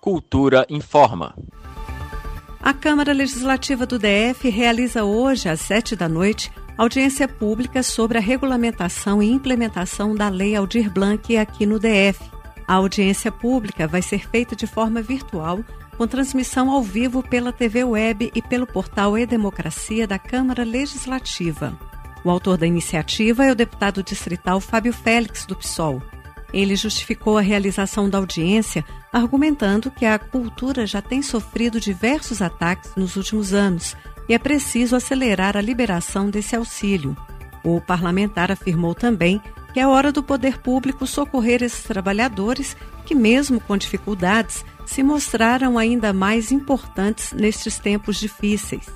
Cultura informa. A Câmara Legislativa do DF realiza hoje, às sete da noite, audiência pública sobre a regulamentação e implementação da Lei Aldir Blanc aqui no DF. A audiência pública vai ser feita de forma virtual, com transmissão ao vivo pela TV Web e pelo portal E-Democracia da Câmara Legislativa. O autor da iniciativa é o deputado distrital Fábio Félix, do PSOL. Ele justificou a realização da audiência argumentando que a cultura já tem sofrido diversos ataques nos últimos anos e é preciso acelerar a liberação desse auxílio. O parlamentar afirmou também que é hora do poder público socorrer esses trabalhadores que, mesmo com dificuldades, se mostraram ainda mais importantes nestes tempos difíceis.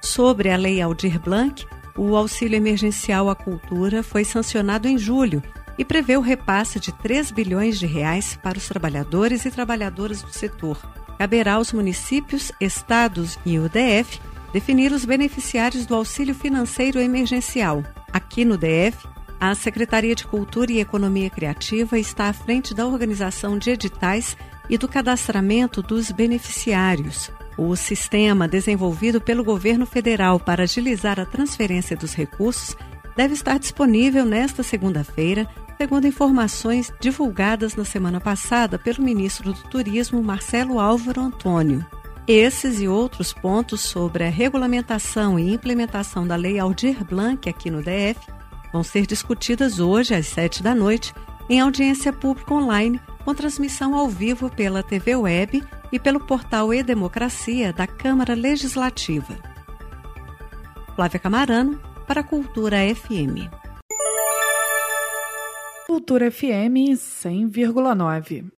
Sobre a Lei Aldir Blanc, o auxílio emergencial à cultura foi sancionado em julho e prevê o repasse de 3 bilhões de reais para os trabalhadores e trabalhadoras do setor. Caberá aos municípios, estados e o DF definir os beneficiários do auxílio financeiro emergencial. Aqui no DF, a Secretaria de Cultura e Economia Criativa está à frente da organização de editais e do cadastramento dos beneficiários. O sistema desenvolvido pelo governo federal para agilizar a transferência dos recursos deve estar disponível nesta segunda-feira segundo informações divulgadas na semana passada pelo ministro do Turismo, Marcelo Álvaro Antônio. Esses e outros pontos sobre a regulamentação e implementação da Lei Aldir Blanc aqui no DF vão ser discutidas hoje às sete da noite em audiência pública online com transmissão ao vivo pela TV Web e pelo portal E-Democracia da Câmara Legislativa. Flávia Camarano, para a Cultura FM. Cultura FM 100,9.